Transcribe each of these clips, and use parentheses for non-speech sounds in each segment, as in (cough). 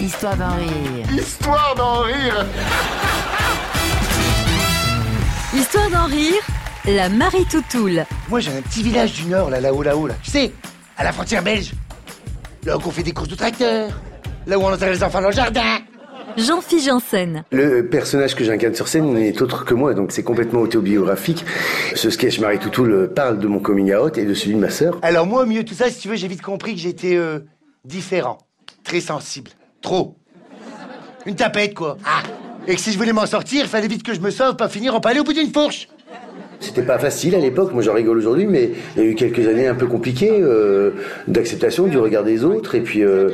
Histoire d'en rire. Histoire d'en rire Histoire d'en rire, la Marie Toutoule. Moi j'ai un petit village du Nord, là, là-haut, là-haut, là. Tu sais, à la frontière belge. Là où on fait des courses de tracteurs. Là où on enterre les enfants dans le jardin. Jean-Philippe Janssen. Le personnage que j'incarne sur scène n'est autre que moi, donc c'est complètement autobiographique. Ce sketch Marie Toutoul parle de mon coming out et de celui de ma sœur. Alors moi, au milieu de tout ça, si tu veux, j'ai vite compris que j'étais euh, différent. Très sensible. Trop. Une tapette, quoi. Ah Et que si je voulais m'en sortir, il fallait vite que je me sauve, pas finir en palais au bout d'une fourche. C'était pas facile à l'époque, moi j'en rigole aujourd'hui, mais il y a eu quelques années un peu compliquées euh, d'acceptation du regard des autres, et puis euh,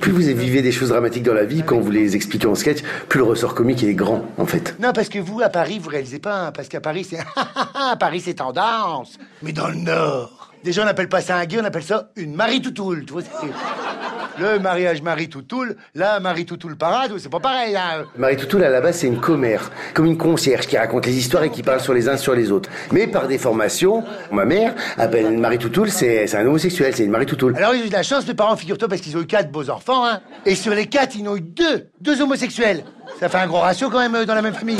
plus vous vivez des choses dramatiques dans la vie, quand vous les expliquez en sketch, plus le ressort comique est grand, en fait. Non, parce que vous, à Paris, vous réalisez pas, hein, parce qu'à Paris, c'est... à (laughs) Paris, c'est tendance. Mais dans le Nord, déjà, on n'appelle pas ça un gay, on appelle ça une Marie Toutoule, tu vois Le mariage Marie Toutoule, la Marie Toutoule parade, c'est pas pareil. Marie Toutoul, à la base, c'est une commère, comme une concierge qui raconte les histoires et qui parle sur les uns sur les autres. Mais par déformation, ma mère appelle Marie Toutoul, c'est c'est un homosexuel, c'est une Marie Toutoul. Alors, ils ont eu de la chance, mes parents, figure-toi, parce qu'ils ont eu quatre beaux enfants, hein. Et sur les quatre, ils en ont eu deux, deux homosexuels. Ça fait un gros ratio quand même euh, dans la même famille.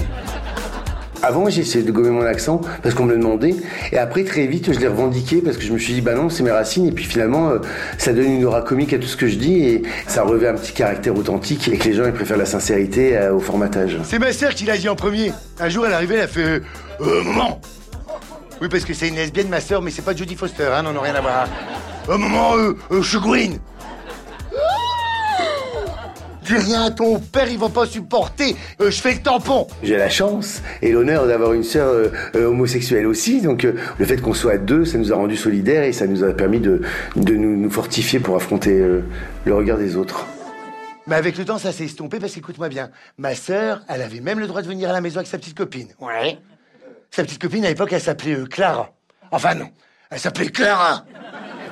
Avant, essayé de gommer mon accent parce qu'on me le demandait. Et après, très vite, je l'ai revendiqué parce que je me suis dit, bah non, c'est mes racines. Et puis finalement, euh, ça donne une aura comique à tout ce que je dis et ça revêt un petit caractère authentique et que les gens, ils préfèrent la sincérité euh, au formatage. C'est ma sœur qui l'a dit en premier. Un jour, elle arrivée, elle a fait Euh, maman Oui, parce que c'est une lesbienne, ma sœur, mais c'est pas Jodie Foster, hein, non, non, rien à voir. Euh, maman, euh, euh. Dis rien à ton père, il va pas supporter. Euh, je fais le tampon. J'ai la chance et l'honneur d'avoir une sœur euh, euh, homosexuelle aussi. Donc euh, le fait qu'on soit deux, ça nous a rendus solidaires et ça nous a permis de, de nous, nous fortifier pour affronter euh, le regard des autres. Mais avec le temps, ça s'est estompé parce qu'écoute-moi bien. Ma sœur, elle avait même le droit de venir à la maison avec sa petite copine. Ouais. Sa petite copine, à l'époque, elle s'appelait euh, Clara. Enfin, non. Elle s'appelait Clara.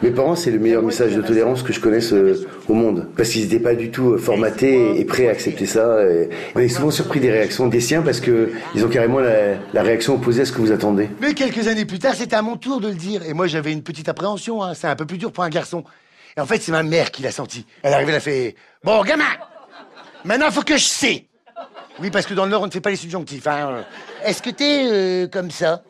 Mes parents, c'est le meilleur message de tolérance que je connaisse euh, au monde. Parce qu'ils n'étaient pas du tout euh, formatés et prêts à accepter ça. Et on est souvent surpris des réactions des siens parce que ils ont carrément la, la réaction opposée à ce que vous attendez. Mais quelques années plus tard, c'était à mon tour de le dire. Et moi, j'avais une petite appréhension. Hein. C'est un peu plus dur pour un garçon. Et en fait, c'est ma mère qui l'a senti. Elle est arrivée, elle a fait Bon, gamin, maintenant, faut que je sais. Oui, parce que dans le Nord, on ne fait pas les subjonctifs. Hein. Est-ce que t'es euh, comme ça?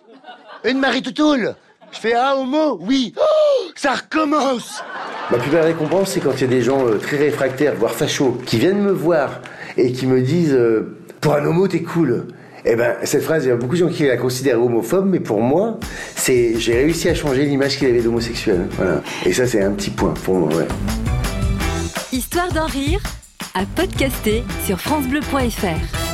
Une Marie Toutoule Je fais Ah, homo Oui. Oh, ça recommence Ma plus belle récompense, c'est quand il y a des gens euh, très réfractaires, voire fachos, qui viennent me voir et qui me disent euh, Pour un homo, t'es cool. Eh ben, cette phrase, il y a beaucoup de gens qui la considèrent homophobe, mais pour moi, c'est j'ai réussi à changer l'image qu'il avait d'homosexuel. Voilà. Et ça, c'est un petit point pour moi, ouais. Histoire d'en rire, à podcaster sur FranceBleu.fr.